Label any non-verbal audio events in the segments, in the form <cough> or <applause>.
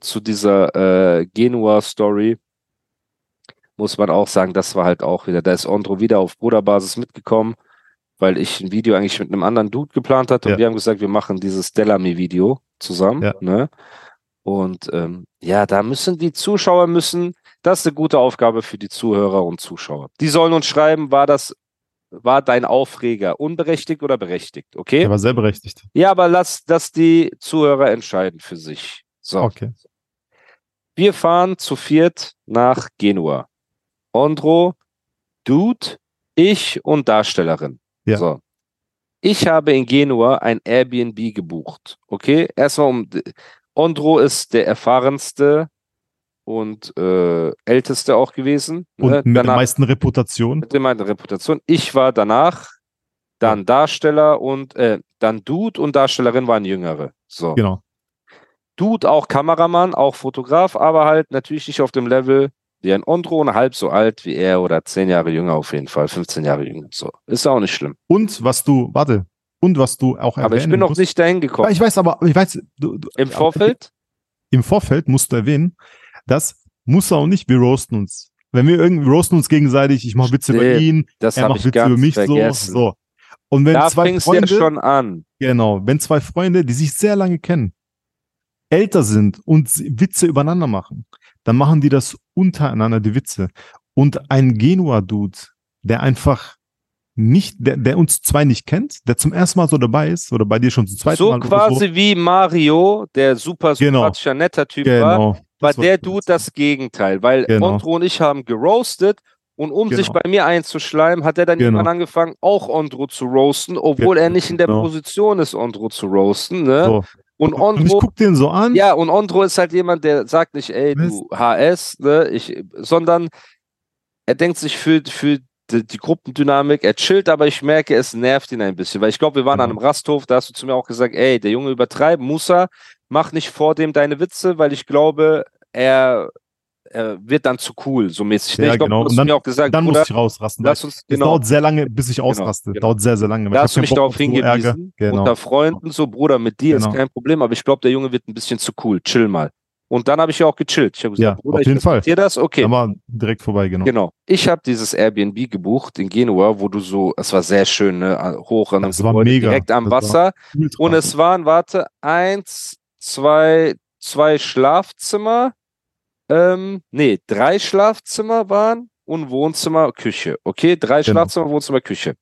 zu dieser äh, Genua-Story muss man auch sagen, das war halt auch wieder, da ist Andro wieder auf Bruderbasis mitgekommen, weil ich ein Video eigentlich mit einem anderen Dude geplant hatte Ja. und wir haben gesagt, wir machen dieses Delamy-Video zusammen. Ja. Ne? Und ähm, ja, da müssen die Zuschauer müssen, das ist eine gute Aufgabe für die Zuhörer und Zuschauer. Die sollen uns schreiben, war das, war dein Aufreger unberechtigt oder berechtigt, okay? Der war sehr berechtigt. Ja, aber lass das die Zuhörer entscheiden für sich. So. Okay. Wir fahren zu viert nach Genua. Andro, Dude, ich und Darstellerin. Ja. So. Ich habe in Genua ein Airbnb gebucht. Okay, erstmal um. Andro ist der erfahrenste und äh, älteste auch gewesen. Und ne? mit der meisten Reputation. mit meiner Reputation. Ich war danach, dann Darsteller und äh, dann Dude und Darstellerin waren Jüngere. So. Genau. Dude auch Kameramann, auch Fotograf, aber halt natürlich nicht auf dem Level wie ein Ondro und halb so alt wie er oder zehn Jahre jünger auf jeden Fall, 15 Jahre jünger. So. Ist auch nicht schlimm. Und was du, warte, und was du auch Aber ich bin noch musst- nicht dahin gekommen. Ich weiß aber, ich weiß, du, du, Im Vorfeld? im Vorfeld musst du erwähnen, das muss er auch nicht, wir roasten uns. Wenn wir irgendwie roasten uns gegenseitig, ich mache Witze über Stimmt, ihn, Das er macht Witze über mich vergessen. so, so. Und wenn da zwei Freunde, ja schon an. genau, wenn zwei Freunde, die sich sehr lange kennen, älter sind und Witze übereinander machen, dann machen die das untereinander, die Witze. Und ein Genua-Dude, der einfach nicht, der, der uns zwei nicht kennt, der zum ersten Mal so dabei ist, oder bei dir schon zum zweiten So Mal. oder quasi wie Mario, der super Genau. sympathischer, netter Typ war, genau. war Das der Dude das Gegenteil, weil Genau. Ondro und ich haben geroastet und um sich Genau. bei mir einzuschleimen, hat er dann Genau. irgendwann angefangen, auch Ondro zu roasten, obwohl er nicht in der Genau. Position ist, Ondro zu roasten. Ne? So. Und Und ich Ondro, guck den so an. ja, und Ondro ist halt jemand, der sagt nicht, ey, du HS, ne, ich, sondern er denkt sich für, für die, die Gruppendynamik, er chillt, aber ich merke, es nervt ihn ein bisschen, weil ich glaube, wir waren an Genau. einem Rasthof, da hast du zu mir auch gesagt, ey, der Junge übertreibt, Musa, mach nicht vor dem deine Witze, weil ich glaube, er, er wird dann zu cool, so mäßig. Ja, ich glaube, genau. du hast Und dann- mir auch gesagt, dann muss ich rausrasten. lass uns, Es genau, dauert sehr lange, bis ich ausraste. genau. Dauert sehr, sehr lange. weil da ich hast du hab mich Bock darauf hingewiesen, Genau. unter Freunden, so Bruder, mit dir Genau. ist kein Problem, aber ich glaube, der Junge wird ein bisschen zu cool, chill mal. Und dann habe ich ja auch gechillt. Ich habe Ja, gesagt, Bruder, auf ich jeden Fall. respektiere das, okay. Da war direkt vorbei, genau. Genau. Ich habe dieses Airbnb gebucht in Genua, wo du so, es war sehr schön, ne? hoch an einem Das war Gebäude, mega. direkt am Das Wasser. Und es waren, warte, eins, zwei, zwei Schlafzimmer, ähm, nee, drei Schlafzimmer waren und Wohnzimmer, Küche. Okay, drei Genau. Schlafzimmer, Wohnzimmer, Küche.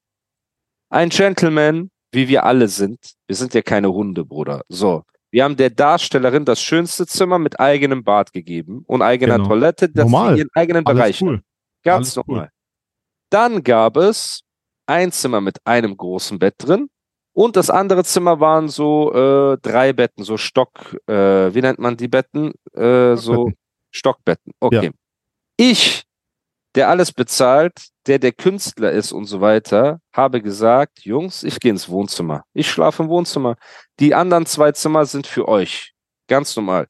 Ein Gentleman, wie wir alle sind. Wir sind ja keine Hunde, Bruder. So. Wir haben der Darstellerin das schönste Zimmer mit eigenem Bad gegeben und eigener Genau. Toilette, dass Normal. sie ihren eigenen Alles Bereich cool. Ganz Alles cool. normal. Dann gab es ein Zimmer mit einem großen Bett drin und das andere Zimmer waren so äh, drei Betten, so Stock, äh, wie nennt man die Betten? Äh, so Stockbetten. Okay. Ich, der alles bezahlt, der der Künstler ist und so weiter, habe gesagt, Jungs, ich gehe ins Wohnzimmer. Ich schlafe im Wohnzimmer. Die anderen zwei Zimmer sind für euch. Ganz normal.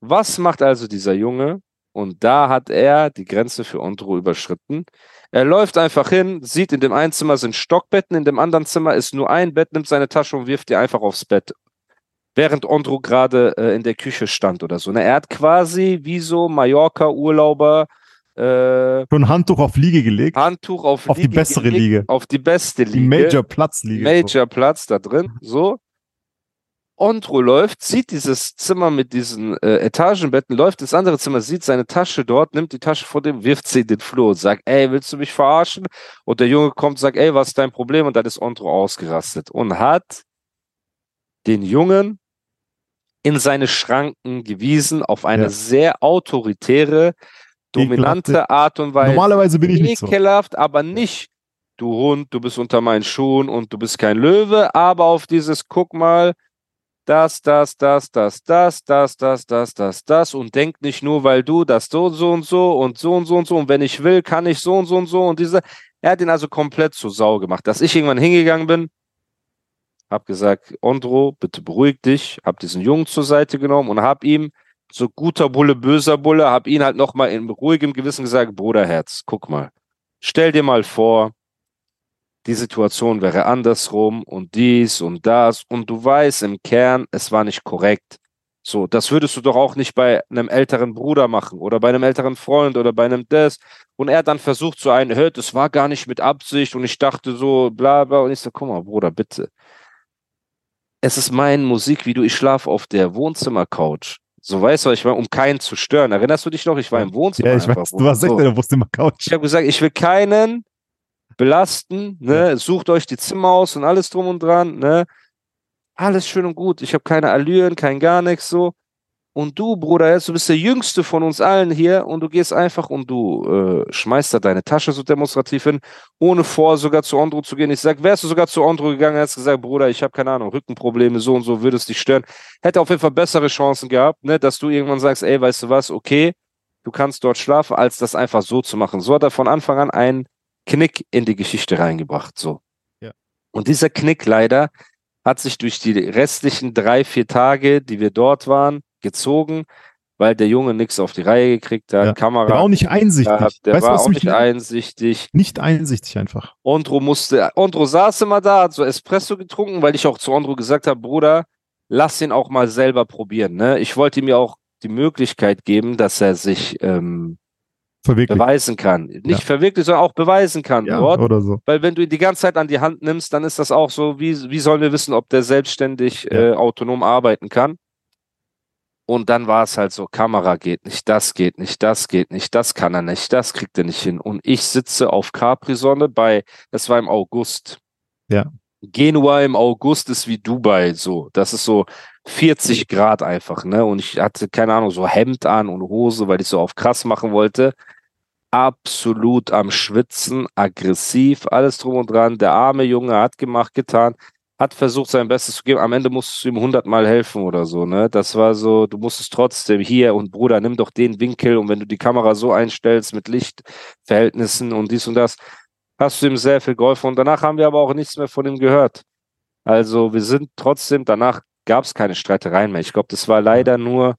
Was macht also dieser Junge? Und da hat er die Grenze für Ondro überschritten. Er läuft einfach hin, sieht, in dem einen Zimmer sind Stockbetten, in dem anderen Zimmer ist nur ein Bett, nimmt seine Tasche und wirft die einfach aufs Bett. Während Ondro gerade äh, in der Küche stand oder so. Ne? Er hat quasi wie so Mallorca-Urlauber äh, Schon Handtuch auf Liege gelegt. Handtuch auf, Auf die Liege bessere gelegt, Liege. Auf die beste die Liege. Major Platz Liege. Major Platz da drin, so. Ondro läuft, sieht dieses Zimmer mit diesen äh, Etagenbetten, läuft ins andere Zimmer, sieht seine Tasche dort, nimmt die Tasche vor dem, wirft sie in den Flur und sagt, ey, willst du mich verarschen? Und der Junge kommt, sagt, ey, was ist dein Problem? Und dann ist Ondro ausgerastet und hat den Jungen in seine Schranken gewiesen auf eine Ja. sehr autoritäre, dominante Art und Weise Normalerweise bin ich nicht so. ekelhaft, aber nicht, du Hund, du bist unter meinen Schuhen und du bist kein Löwe, aber auf dieses, guck mal, das, das, das, das, das, das, das, das, das, das und denk nicht nur, weil du das so und so und so und so und so und so und wenn ich will, kann ich so und so und so und diese. Er hat ihn also komplett zur Sau gemacht, dass ich irgendwann hingegangen bin, hab gesagt, Ondro, bitte beruhig dich, hab diesen Jungen zur Seite genommen und hab ihm so guter Bulle, böser Bulle, hab ihn halt nochmal in ruhigem Gewissen gesagt, Bruderherz, guck mal, stell dir mal vor, die Situation wäre andersrum und dies und das und du weißt im Kern, es war nicht korrekt. So, das würdest du doch auch nicht bei einem älteren Bruder machen oder bei einem älteren Freund oder bei einem das. Und er dann versucht so ein, hört, es war gar nicht mit Absicht und ich dachte so, bla bla. Und ich so, guck mal, Bruder, bitte. Es ist mein Musikvideo, ich schlafe auf der Wohnzimmercouch. So weißt du, ich war, um keinen zu stören. Erinnerst du dich noch? Ich war im Wohnzimmer. Ja, ich weiß, du warst echt in der Wohnzimmer-Couch. Ich habe gesagt, ich will keinen belasten, ne? Sucht euch die Zimmer aus und alles drum und dran, ne? Alles schön und gut. Ich habe keine Allüren, kein gar nichts so. Und du, Bruder, jetzt, du bist der Jüngste von uns allen hier und du gehst einfach und du äh, schmeißt da deine Tasche so demonstrativ hin, ohne vor sogar zu Andro zu gehen. Ich sag, wärst du sogar zu Andro gegangen, hättest gesagt, Bruder, ich habe keine Ahnung, Rückenprobleme, so und so, würde es dich stören. Hätte auf jeden Fall bessere Chancen gehabt, ne, dass du irgendwann sagst, ey, weißt du was, okay, du kannst dort schlafen, als das einfach so zu machen. So hat er von Anfang an einen Knick in die Geschichte reingebracht, so. Ja. Und dieser Knick leider hat sich durch die restlichen drei, vier Tage, die wir dort waren, gezogen, weil der Junge nichts auf die Reihe gekriegt hat, Ja. Kamera. Der war auch nicht einsichtig. gehabt, der weißt war auch nicht einsichtig. nicht einsichtig einfach. Ondro musste, Ondro saß immer da, hat so Espresso getrunken, weil ich auch zu Ondro gesagt habe, Bruder, lass ihn auch mal selber probieren. Ne? Ich wollte ihm ja auch die Möglichkeit geben, dass er sich ähm, beweisen kann. Nicht Ja. verwirklicht, sondern auch beweisen kann Ja, dort. oder so. Weil wenn du ihn die ganze Zeit an die Hand nimmst, dann ist das auch so, wie, wie sollen wir wissen, ob der selbstständig Ja. äh, autonom arbeiten kann? Und dann war es halt so, Kamera geht nicht, das geht nicht, das geht nicht, das kann er nicht, das kriegt er nicht hin. Und ich sitze auf Capri-Sonne bei, das war im August. Ja. Genua im August ist wie Dubai, so. Das ist so 40 Grad einfach, ne? Und ich hatte, keine Ahnung, so Hemd an und Hose, weil ich so auf krass machen wollte absolut am Schwitzen, aggressiv, alles drum und dran. Der arme Junge hat gemacht, getan, hat versucht, sein Bestes zu geben. Am Ende musstest du ihm hundertmal helfen oder so, ne? Das war so, du musstest trotzdem hier und Bruder, nimm doch den Winkel und wenn du die Kamera so einstellst mit Lichtverhältnissen und dies und das, hast du ihm sehr viel geholfen. Und danach haben wir aber auch nichts mehr von ihm gehört. Also wir sind trotzdem, danach gab es keine Streitereien mehr. Ich glaube, das war leider nur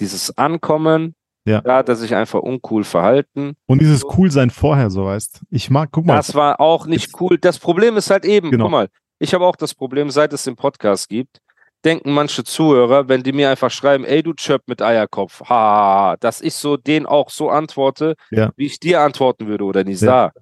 dieses Ankommen, Ja. da hat er sich einfach uncool verhalten. Und dieses Coolsein vorher, so weißt. Ich mag, guck mal. Das war auch nicht cool. Das Problem ist halt eben, Genau. guck mal, ich habe auch das Problem, seit es den Podcast gibt, denken manche Zuhörer, wenn die mir einfach schreiben, ey du Chöp mit Eierkopf, ha, dass ich so denen auch so antworte, Ja. wie ich dir antworten würde oder Nisa.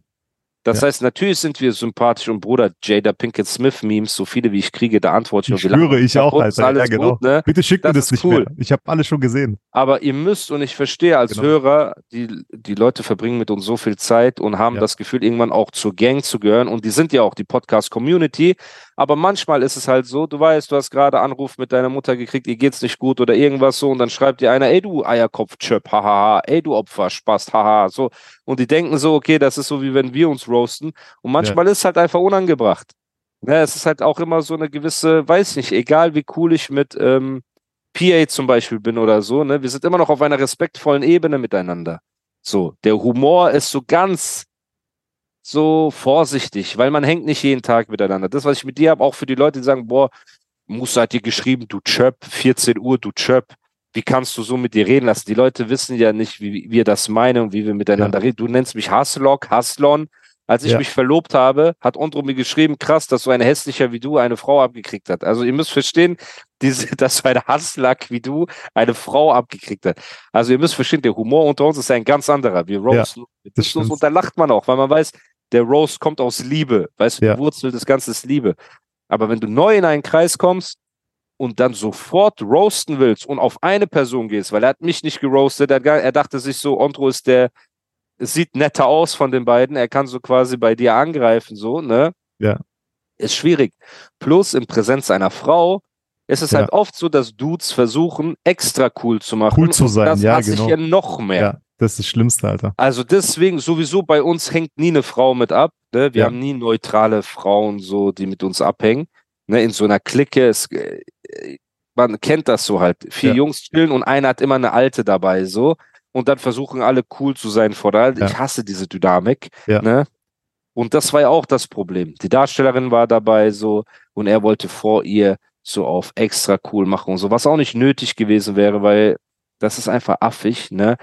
Das Ja. heißt, natürlich sind wir sympathisch und Bruder, Jada Pinkett Smith Memes, so viele wie ich kriege, da antworte ich ich schwöre, ich auch, Alter. Ja, alles genau. gut, ne? Bitte schick mir Das nicht cool. mehr. Ich habe alles schon gesehen. Aber ihr müsst, und ich verstehe als Genau. Hörer, die, die Leute verbringen mit uns so viel Zeit und haben Ja. das Gefühl, irgendwann auch zur Gang zu gehören. Und die sind ja auch die Podcast-Community. Aber manchmal ist es halt so, du weißt, du hast gerade Anruf mit deiner Mutter gekriegt, ihr geht's nicht gut oder irgendwas so. Und dann schreibt dir einer, ey du Eierkopf-Chöp, hahaha, ey du Opfer, Spaß, haha, so. Und die denken so, okay, das ist so, wie wenn wir uns roasten. Und manchmal ist es halt einfach unangebracht. Ja, es ist halt auch immer so eine gewisse, weiß nicht, egal wie cool ich mit ähm, PA zum Beispiel bin oder so, ne? Wir sind immer noch auf einer respektvollen Ebene miteinander. So, der Humor ist so ganz so vorsichtig, weil man hängt nicht jeden Tag miteinander. Das, was ich mit dir habe, auch für die Leute, die sagen, boah, Musa hat dir geschrieben, du Chöp, 14 Uhr, du Chöp. Wie kannst du so mit dir reden lassen? Die Leute wissen ja nicht, wie wir das meinen und wie wir miteinander reden. Du nennst mich Haslok, Haslon. Als ich Ja. mich verlobt habe, hat Ondro mir geschrieben, krass, dass so ein hässlicher wie du eine Frau abgekriegt hat. Also ihr müsst verstehen, diese, <laughs> dass so ein Hasslack wie du eine Frau abgekriegt hat. Also ihr müsst verstehen, der Humor unter uns ist ein ganz anderer. Wir roasten, wir das uns und da lacht man auch, weil man weiß, der Roast kommt aus Liebe. Weißt du, Ja. die Wurzel des Ganzen ist Liebe. Aber wenn du neu in einen Kreis kommst und dann sofort roasten willst und auf eine Person gehst, weil er hat mich nicht geroastet, er, er dachte sich so, Ondro ist der, es sieht netter aus von den beiden, er kann so quasi bei dir angreifen, so, ne? Ja. Ist schwierig. Plus in Präsenz einer Frau ist es Ja. halt oft so, dass Dudes versuchen, extra cool zu machen. Cool zu sein, das ja, genau. ich ja noch mehr. Ja, das ist das Schlimmste, Alter. Also deswegen, sowieso bei uns hängt nie eine Frau mit ab. Ne? Wir Ja. haben nie neutrale Frauen so, die mit uns abhängen. Ne, in so einer Clique, es, äh, man kennt das so halt. Vier. Jungs chillen und einer hat immer eine alte dabei, so. Und dann versuchen alle cool zu sein vor der. Ja. Ich hasse diese Dynamik. Ja. Ne? Und das war ja auch das Problem. Die Darstellerin war dabei so und er wollte vor ihr so auf extra cool machen und so, was auch nicht nötig gewesen wäre, weil das ist einfach affig, ne?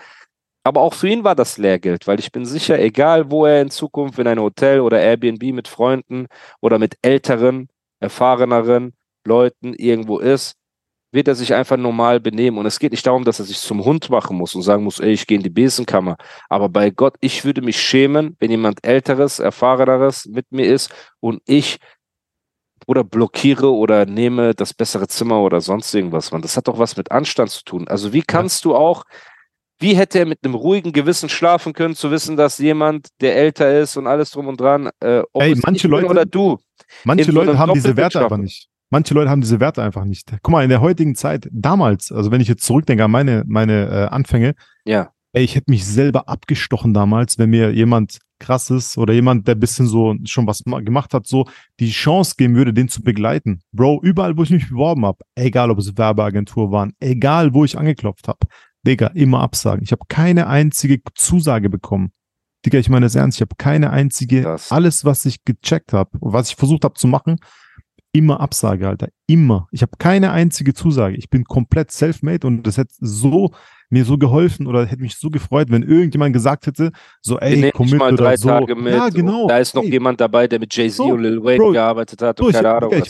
Aber auch für ihn war das Lehrgeld, weil ich bin sicher, egal wo er in Zukunft in ein Hotel oder Airbnb mit Freunden oder mit älteren, erfahreneren Leuten irgendwo ist, wird er sich einfach normal benehmen. Und es geht nicht darum, dass er sich zum Hund machen muss und sagen muss, ey, ich gehe in die Besenkammer. Aber bei Gott, ich würde mich schämen, wenn jemand Älteres, Erfahreneres mit mir ist und ich oder blockiere oder nehme das bessere Zimmer oder sonst irgendwas. Man, das hat doch was mit Anstand zu tun. Also wie kannst du auch, wie hätte er mit einem ruhigen Gewissen schlafen können, zu wissen, dass jemand, der älter ist und alles drum und dran, äh, ob Ey, es manche Leute- oder du. Manche Leute haben diese Werte schlafen. nicht. Manche Leute haben diese Werte einfach nicht. Guck mal, in der heutigen Zeit, damals, also wenn ich jetzt zurückdenke an meine, meine äh, Anfänge, Ja, ey, ich hätte mich selber abgestochen damals, wenn mir jemand krasses oder jemand, der bisschen so schon was ma- gemacht hat, so die Chance geben würde, den zu begleiten. Bro, überall, wo ich mich beworben habe, egal ob es Werbeagentur waren, egal wo ich angeklopft habe, Digga, immer absagen. Ich habe keine einzige Zusage bekommen. Digga, ich meine das ernst, ich habe keine einzige, Krass. alles, was ich gecheckt habe, was ich versucht habe zu machen, immer Absage, Alter. Immer. Ich habe keine einzige Zusage. Ich bin komplett self-made und das hätte so mir so geholfen oder hätte mich so gefreut, wenn irgendjemand gesagt hätte, so ey, komm mit mal oder drei so. Tage mit. Ja, genau. Da ist noch Ey, jemand dabei, der mit Jay-Z Bro, und Lil Wayne Bro, gearbeitet hat Bro, und ich, keine Ahnung. Ich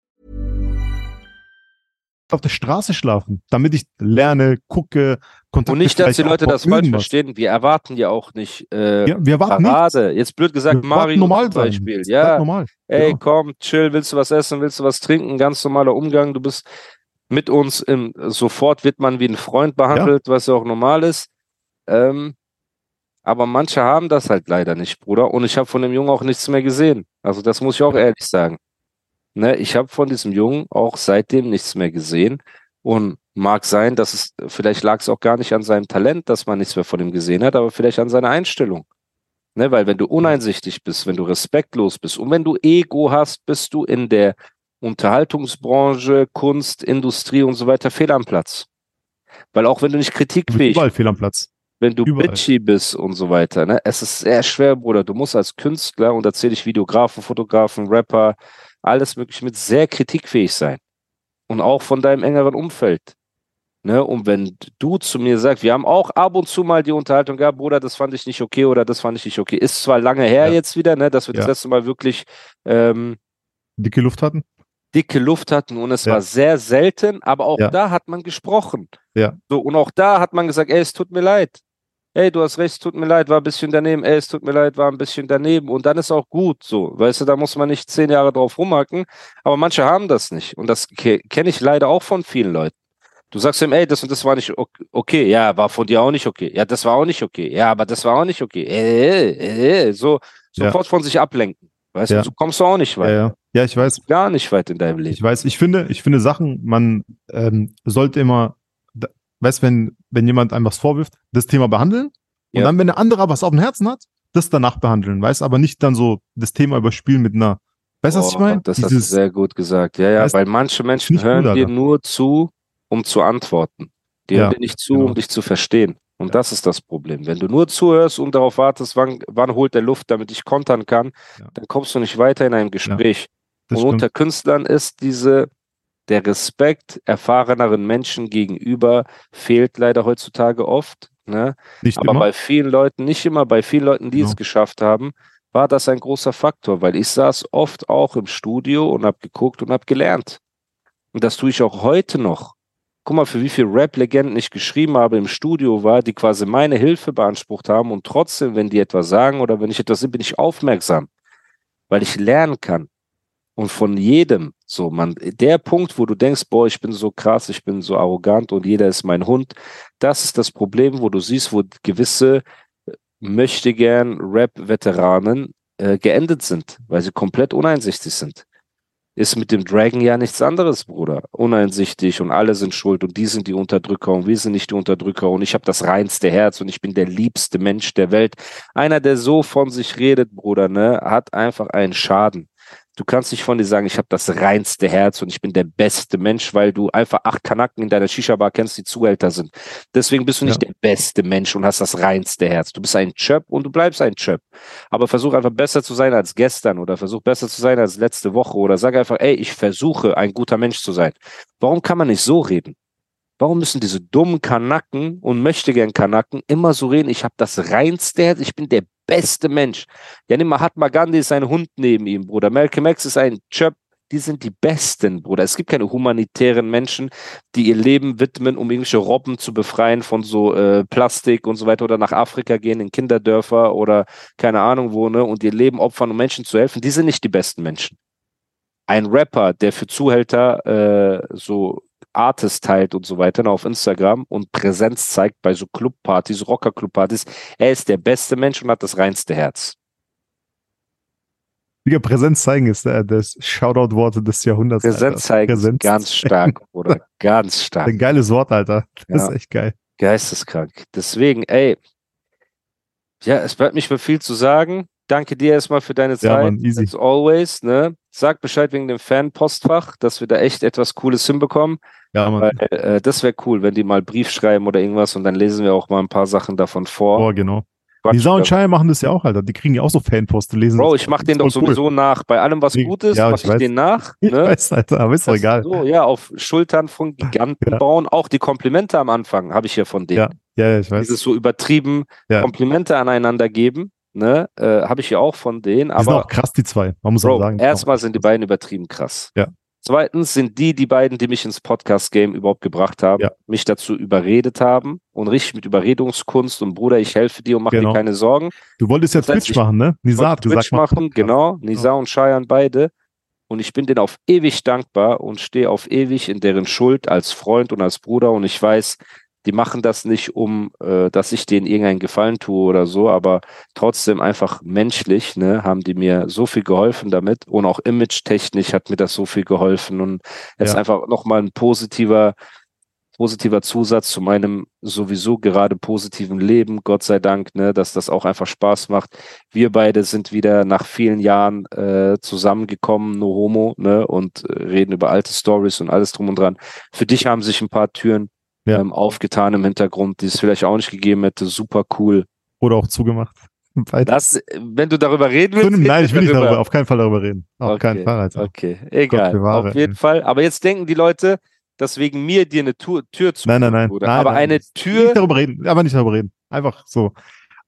Auf der Straße schlafen, damit ich lerne, gucke, Kontakte Und nicht, dass die Leute das falsch verstehen. Wir erwarten ja auch nicht äh, Ja, wir erwarten nichts. Parade. Jetzt blöd gesagt, Wir Mario normal zum. Beispiel. Ja, normal. ey, Genau. komm, chill, willst du was essen, willst du was trinken? Ganz normaler Umgang. Du bist mit uns im, sofort wird man wie ein Freund behandelt, was ja auch normal ist. Ähm, aber manche haben das halt leider nicht, Bruder. Und ich habe von dem Jungen auch nichts mehr gesehen. Also das muss ich auch ehrlich sagen. Ne, ich habe von diesem Jungen auch seitdem nichts mehr gesehen. Und mag sein, dass es, vielleicht lag es auch gar nicht an seinem Talent, dass man nichts mehr von ihm gesehen hat, aber vielleicht an seiner Einstellung. Ne, weil wenn du uneinsichtig bist, wenn du respektlos bist und wenn du Ego hast, bist du in der Unterhaltungsbranche, Kunst, Industrie und so weiter fehl am Platz. Weil auch wenn du nicht bist kritikfähig überall fehl am Platz. wenn du Überall. bitchy bist und so weiter, ne? Es ist sehr schwer, Bruder. Du musst als Künstler, und da zähle ich Videografen, Fotografen, Rapper, alles mögliche mit sehr kritikfähig sein. Und auch von deinem engeren Umfeld. Ne? Und wenn du zu mir sagst, wir haben auch ab und zu mal die Unterhaltung gehabt, Bruder, das fand ich nicht okay oder das fand ich nicht okay. Ist zwar lange her Ja. jetzt wieder, ne, dass wir das Ja. letzte Mal wirklich ähm, Dicke Luft hatten? dicke Luft hatten und es war sehr selten, aber auch da hat man gesprochen. Ja. So, und auch da hat man gesagt, ey, es tut mir leid. Ey, du hast recht, es tut mir leid, war ein bisschen daneben, ey, es tut mir leid, war ein bisschen daneben. Und dann ist auch gut so. Weißt du, da muss man nicht zehn Jahre drauf rumhacken, aber manche haben das nicht. Und das ke kenne ich leider auch von vielen Leuten. Du sagst ihm, ey, das und das war nicht ok- okay. Ja, war von dir auch nicht okay. Ja, das war auch nicht okay. Ja, aber das war auch nicht okay. Äh, äh, äh. So, Ja. sofort von sich ablenken. Weißt Ja. du, so kommst du auch nicht Ja, weit. ja. ja, ich weiß. Gar nicht weit in deinem Leben. Ich weiß, ich finde, ich finde Sachen, man ähm, sollte immer, weißt, wenn, wenn jemand einem was vorwirft, das Thema behandeln und Ja. dann, wenn der andere was auf dem Herzen hat, das danach behandeln, weißt, aber nicht dann so das Thema überspielen mit einer, weißt du, was ich Oh, meine? Das hast du Dieses, sehr gut gesagt. Ja, ja, Weißt- weil manche Menschen hören gut, dir nur zu, um zu antworten. Die Ja, hören dir nicht zu, genau. um dich zu verstehen. Und Ja. das ist das Problem. Wenn du nur zuhörst und darauf wartest, wann, wann holt der Luft, damit ich kontern kann, Ja. dann kommst du nicht weiter in einem Gespräch. Und stimmt. unter Künstlern ist diese, der Respekt erfahreneren Menschen gegenüber fehlt leider heutzutage oft. Ne? Aber immer. bei vielen Leuten, nicht immer, bei vielen Leuten, die Genau. es geschafft haben, war das ein großer Faktor, weil ich saß oft auch im Studio und habe geguckt und habe gelernt. Und das tue ich auch heute noch. Guck mal, für wie viele Rap-Legenden ich geschrieben habe im Studio war, die quasi meine Hilfe beansprucht haben und trotzdem, wenn die etwas sagen oder wenn ich etwas sehe, bin ich aufmerksam, weil ich lernen kann. Und von jedem, so, man, der Punkt, wo du denkst, boah, ich bin so krass, ich bin so arrogant und jeder ist mein Hund, das ist das Problem, wo du siehst, wo gewisse äh, möchte gern Rap-Veteranen äh, geendet sind, weil sie komplett uneinsichtig sind. Ist mit dem Dragon ja nichts anderes, Bruder. Uneinsichtig und alle sind schuld und die sind die Unterdrücker und wir sind nicht die Unterdrücker und ich habe das reinste Herz und ich bin der liebste Mensch der Welt. Einer, der so von sich redet, Bruder, ne, hat einfach einen Schaden. Du kannst nicht von dir sagen, ich habe das reinste Herz und ich bin der beste Mensch, weil du einfach acht Kanaken in deiner Shisha-Bar kennst, die Zuhälter sind. Deswegen bist du nicht Ja. der beste Mensch und hast das reinste Herz. Du bist ein Chöp und du bleibst ein Chöp. Aber versuch einfach besser zu sein als gestern oder versuch besser zu sein als letzte Woche oder sag einfach, ey, ich versuche ein guter Mensch zu sein. Warum kann man nicht so reden? Warum müssen diese dummen Kanaken und möchte gern Kanaken immer so reden? Ich habe das reinste Herz, ich bin der beste Mensch. Ja, nimm Mahatma Gandhi ist ein Hund neben ihm, Bruder. Malcolm X ist ein Chöp. Die sind die Besten, Bruder. Es gibt keine humanitären Menschen, die ihr Leben widmen, um irgendwelche Robben zu befreien von so äh, Plastik und so weiter oder nach Afrika gehen, in Kinderdörfer oder keine Ahnung wo, ne, und ihr Leben opfern, um Menschen zu helfen. Die sind nicht die besten Menschen. Ein Rapper, der für Zuhälter äh, so Artist teilt und so weiter ne, auf Instagram und Präsenz zeigt bei so Clubpartys, Rocker-Clubpartys, er ist der beste Mensch und hat das reinste Herz. Digga, Präsenz zeigen ist äh, das Shoutout-Wort des Jahrhunderts. Präsenz zeigen Präsenz ganz <laughs> stark, oder? Ganz stark. Ein geiles Wort, Alter. Das Ja. ist echt geil. Geisteskrank. Deswegen, ey, ja, es bleibt nicht mehr viel zu sagen. Danke dir erstmal für deine Ja, Zeit. Mann, easy. As always, ne? Sag Bescheid wegen dem Fan-Postfach, dass wir da echt etwas Cooles hinbekommen. Ja, Mann. Weil, äh, das wäre cool, wenn die mal Brief schreiben oder irgendwas und dann lesen wir auch mal ein paar Sachen davon vor. Boah, genau. Quatsch, Nisa und das- Shai machen das ja auch, Alter. Die kriegen ja auch so Fanpost und lesen. Bro, ich mach den doch cool. sowieso nach. Bei allem, was gut ist, ja, mach ich ich, den nach. <laughs> Ich Ne? weiß, Alter, aber ist doch egal. So, ja, auf Schultern von Giganten Ja. bauen. Auch die Komplimente am Anfang habe ich ja von denen. Ja, ja, ja, ich weiß. Dieses so übertrieben Ja. Komplimente aneinander geben, ne, äh, habe ich ja auch von denen. die sind Aber auch krass, die zwei. Man muss auch Bro, sagen. erstmal sind die beiden übertrieben krass. Ja. Zweitens sind die die beiden, die mich ins Podcast-Game überhaupt gebracht haben, Ja. mich dazu überredet haben und richtig mit Überredungskunst und Bruder, ich helfe dir und mach Genau. dir keine Sorgen. Du wolltest ja Twitch machen, ne? Nisa hat gesagt, Twitch mach machen, genau, Nisa und Cheyenne beide. Und ich bin denen auf ewig dankbar und stehe auf ewig in deren Schuld als Freund und als Bruder. Und ich weiß, die machen das nicht, um, äh, dass ich denen irgendeinen Gefallen tue oder so, aber trotzdem einfach menschlich, ne, haben die mir so viel geholfen damit. Und auch image-technisch hat mir das so viel geholfen. Und es ist Ja. einfach nochmal ein positiver, positiver Zusatz zu meinem sowieso gerade positiven Leben, Gott sei Dank, ne, dass das auch einfach Spaß macht. Wir beide sind wieder nach vielen Jahren äh, zusammengekommen, no homo, ne, und äh, reden über alte Stories und alles drum und dran. Für dich haben sich ein paar Türen Ja. ähm, aufgetan im Hintergrund, die es vielleicht auch nicht gegeben hätte. Super cool. Oder auch zugemacht. <laughs> Das, wenn du darüber reden willst, Nein, ich will nicht darüber, auf keinen Fall darüber reden. Auf Okay, keinen Fall, Alter. Okay, egal. bewahre, auf jeden ey. Fall. Aber jetzt denken die Leute, dass wegen mir dir eine Tür, Tür zu Nein, nein, nein. Nein aber nein, eine nicht Tür, darüber reden, aber nicht darüber reden. Einfach so.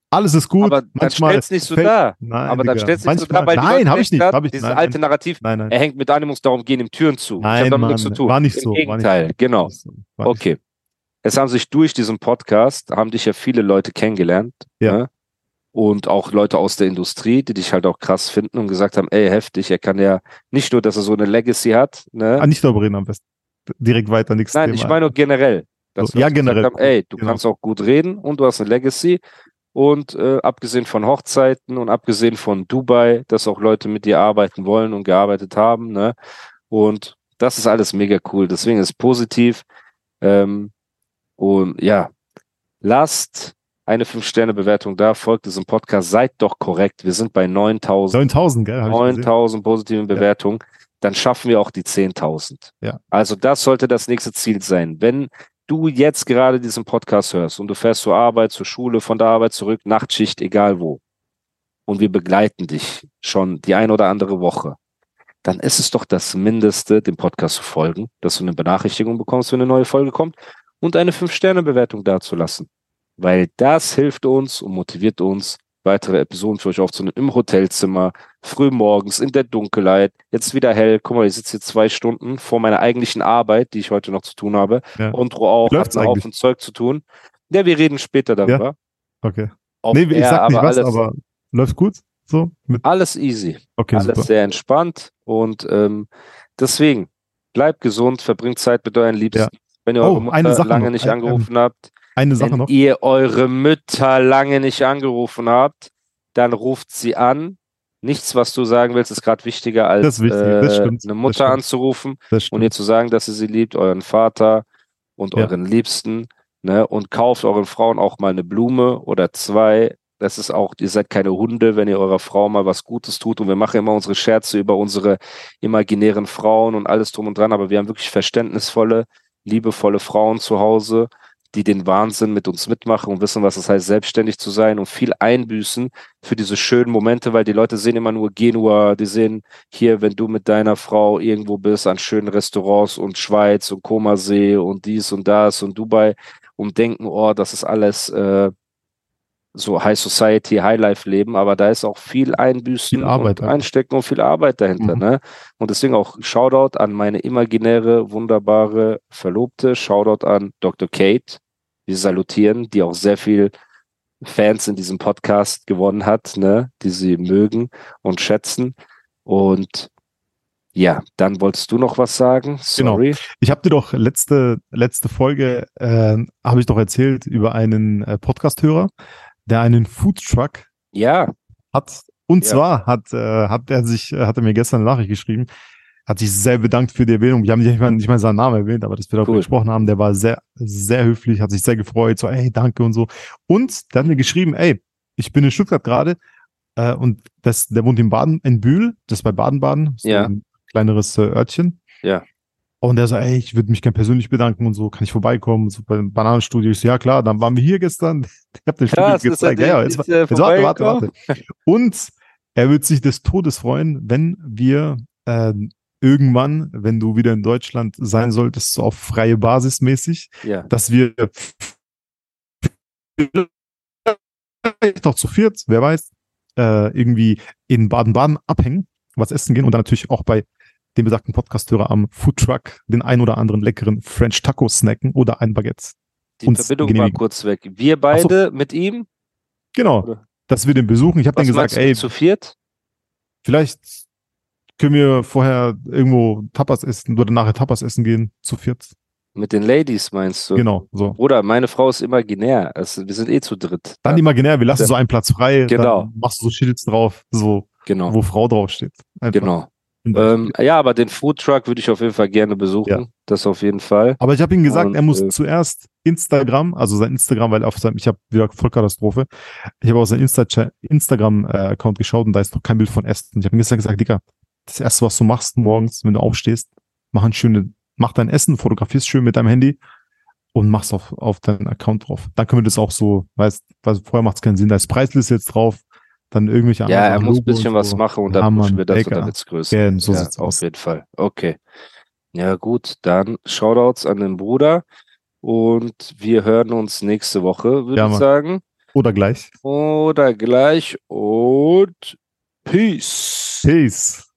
Alles ist gut. aber dann manchmal stellst nicht so fällt- dar. Nein, aber dann stellst du nicht so dar, weil Nein, habe ich nicht. Hab ich, Dieses nein, alte nein, Narrativ, nein, nein. er hängt mit Animus, darum gehen ihm Türen zu. ich Nein, habe damit Mann, nichts zu tun. war nicht Im so, nicht Gegenteil, so. genau. War nicht so, war nicht Okay. Es haben sich durch diesen Podcast, haben dich ja viele Leute kennengelernt. Ja. Ne? Und auch Leute aus der Industrie, die dich halt auch krass finden und gesagt haben, ey, heftig, er kann ja nicht nur, dass er so eine Legacy hat, ne? Ah, nicht darüber reden am besten. Direkt weiter, nichts Nein, ich meine nur generell. Dass So, ja, generell. Haben, ey, du Genau. kannst auch gut reden und du hast eine Legacy. Und äh, abgesehen von Hochzeiten und abgesehen von Dubai, dass auch Leute mit dir arbeiten wollen und gearbeitet haben. Ne? Und das ist alles mega cool. Deswegen ist positiv. Ähm, und ja, lasst eine 5-Sterne-Bewertung da, folgt diesem Podcast, seid doch korrekt. Wir sind bei 9000. 9000, gell? hab ich gesehen. 9000 positiven Bewertungen, dann schaffen wir auch die 10.000. Ja. Also das sollte das nächste Ziel sein. Wenn du jetzt gerade diesen Podcast hörst und du fährst zur Arbeit, zur Schule, von der Arbeit zurück, Nachtschicht, egal wo, und wir begleiten dich schon die ein oder andere Woche, dann ist es doch das Mindeste, dem Podcast zu folgen, dass du eine Benachrichtigung bekommst, wenn eine neue Folge kommt und eine 5-Sterne-Bewertung dazulassen. Weil das hilft uns und motiviert uns, weitere Episoden für euch aufzunehmen im Hotelzimmer, früh morgens, in der Dunkelheit, jetzt wieder hell. Guck mal, ich sitze hier zwei Stunden vor meiner eigentlichen Arbeit, die ich heute noch zu tun habe. Ja. Und auch hat einen? Haufen Zeug zu tun. Ja, wir reden später darüber. Okay. Ob nee, ich er sag nicht aber was, alles, aber läuft gut? So? Alles easy. okay, alles super. sehr entspannt und ähm, deswegen bleibt gesund, verbringt Zeit mit euren Liebsten. Ja. Wenn ihr Oh, eure Mutter lange noch. nicht Ein- angerufen habt, Eine Sache wenn noch. ihr eure Mütter lange nicht angerufen habt, dann ruft sie an. Nichts, was du sagen willst, ist gerade wichtiger als wichtig, äh, eine Mutter anzurufen und ihr zu sagen, dass ihr sie liebt, euren Vater und Ja. euren Liebsten, ne? Und kauft euren Frauen auch mal eine Blume oder zwei. Das ist auch, ihr seid keine Hunde, wenn ihr eurer Frau mal was Gutes tut. Und wir machen immer unsere Scherze über unsere imaginären Frauen und alles drum und dran, aber wir haben wirklich verständnisvolle, liebevolle Frauen zu Hause, die den Wahnsinn mit uns mitmachen und wissen, was es heißt, selbstständig zu sein und viel einbüßen für diese schönen Momente, weil die Leute sehen immer nur Genua, die sehen hier, wenn du mit deiner Frau irgendwo bist, an schönen Restaurants und Schweiz und Komasee und dies und das und Dubai und denken, oh, das ist alles äh, so High Society, High Life Leben, aber da ist auch viel Einbüßen Viel Arbeit und. Einstecken und viel Arbeit dahinter, Mhm. ne? Und deswegen auch Shoutout an meine imaginäre, wunderbare Verlobte, Shoutout an Dr. Kate, wir salutieren, die auch sehr viel Fans in diesem Podcast gewonnen hat, ne, die sie mögen und schätzen. Und ja, dann wolltest du noch was sagen? Genau. Sorry. Ich habe dir doch letzte, letzte Folge, äh, habe ich doch erzählt über einen äh, Podcast-Hörer, der einen Foodtruck Ja, hat. Und Ja. zwar hat, äh, hat er sich, äh, hat er mir gestern eine Nachricht geschrieben, hat sich sehr bedankt für die Erwähnung. Wir haben nicht mal, nicht mal seinen Namen erwähnt, aber dass wir darüber Cool. gesprochen haben, der war sehr, sehr höflich, hat sich sehr gefreut, so, ey, danke und so. Und der hat mir geschrieben, ey, ich bin in Stuttgart gerade, äh, und das, der wohnt in Baden, in Bühl, das ist bei Baden-Baden, Ja. ein kleineres äh, Örtchen. Ja. Und der so, ey, ich würde mich gerne persönlich bedanken und so, kann ich vorbeikommen, so beim Bananenstudio. Ich so, ja klar, dann waren wir hier gestern. <laughs> Ich hab den Studio er gezeigt. Ja, ja, jetzt, er jetzt warte, warte, warte. Und er wird sich des Todes freuen, wenn wir äh, irgendwann, wenn du wieder in Deutschland sein solltest, so auf freie Basis mäßig, Ja, dass wir vielleicht noch zu viert, wer weiß, äh, irgendwie in Baden-Baden abhängen, was essen gehen und dann natürlich auch bei dem besagten Podcasthörer am Foodtruck den ein oder anderen leckeren French Taco snacken oder ein Baguette. die uns Verbindung war genehmigen. kurz weg. Wir beide mit ihm? Genau, Oder? dass wir den besuchen. Ich habe dann gesagt, ey, zu viert? vielleicht können wir vorher irgendwo Tapas essen oder nachher Tapas essen gehen, zu viert. Mit den Ladies meinst du? Genau, so. Bruder, meine Frau ist imaginär. Also, wir sind eh zu dritt. Dann Ja, imaginär, wir lassen Ja. so einen Platz frei, Genau. machst du so Schilds drauf, so, genau. wo Frau draufsteht. Einfach. Genau. Ähm, ja, aber den Foodtruck würde ich auf jeden Fall gerne besuchen. Ja. Das auf jeden Fall. Aber ich habe ihm gesagt, Und, er muss äh, zuerst Instagram, also sein Instagram, weil auf seinem, ich habe wieder Vollkatastrophe. Ich habe auf sein Insta Instagram-Account geschaut und da ist noch kein Bild von Essen. Ich habe ihm gestern gesagt, Digga, das erste, was du machst morgens, wenn du aufstehst, mach ein schöne, mach dein Essen, fotografierst schön mit deinem Handy und mach's auf, auf deinen Account drauf. Dann können wir das auch so, weißt, weil vorher macht es keinen Sinn, da ist Preisliste jetzt drauf, dann irgendwelche Ja, er anderen muss ein bisschen was machen und dann pushen Mann, wir das und dann wird's größer. Ja, so ja, sieht's auf aus. jeden Fall. Okay. Ja, gut, dann Shoutouts an den Bruder und wir hören uns nächste Woche, würde Ja, ich sagen. Oder gleich. Oder gleich und Peace. Peace.